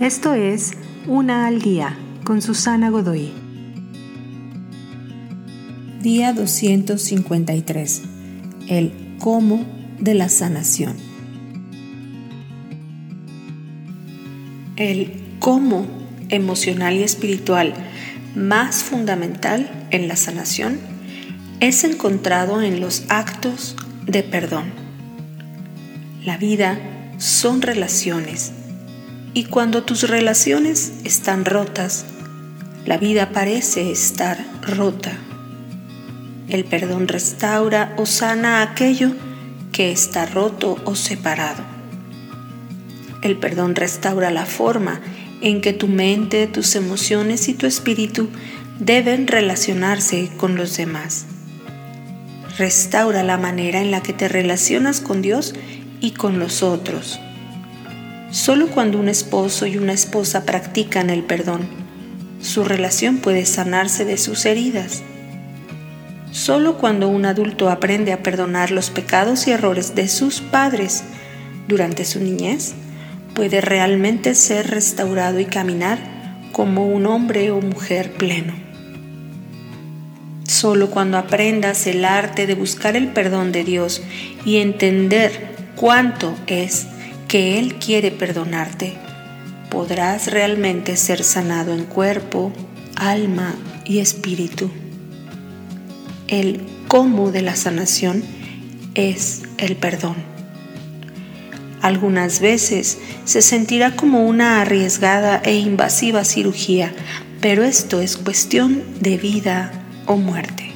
Esto es Una al Día con Susana Godoy. Día 253. El cómo de la sanación. El cómo emocional y espiritual más fundamental en la sanación es encontrado en los actos de perdón. La vida son relaciones y cuando tus relaciones están rotas, la vida parece estar rota. El perdón restaura o sana aquello que está roto o separado. El perdón restaura la forma en que tu mente, tus emociones y tu espíritu deben relacionarse con los demás. Restaura la manera en la que te relacionas con Dios y con los otros. Solo cuando un esposo y una esposa practican el perdón, su relación puede sanarse de sus heridas. Solo cuando un adulto aprende a perdonar los pecados y errores de sus padres durante su niñez, puede realmente ser restaurado y caminar como un hombre o mujer pleno. Solo cuando aprendas el arte de buscar el perdón de Dios y entender cuánto es que Él quiere perdonarte, podrás realmente ser sanado en cuerpo, alma y espíritu. El cómo de la sanación es el perdón. Algunas veces se sentirá como una arriesgada e invasiva cirugía, pero esto es cuestión de vida o muerte.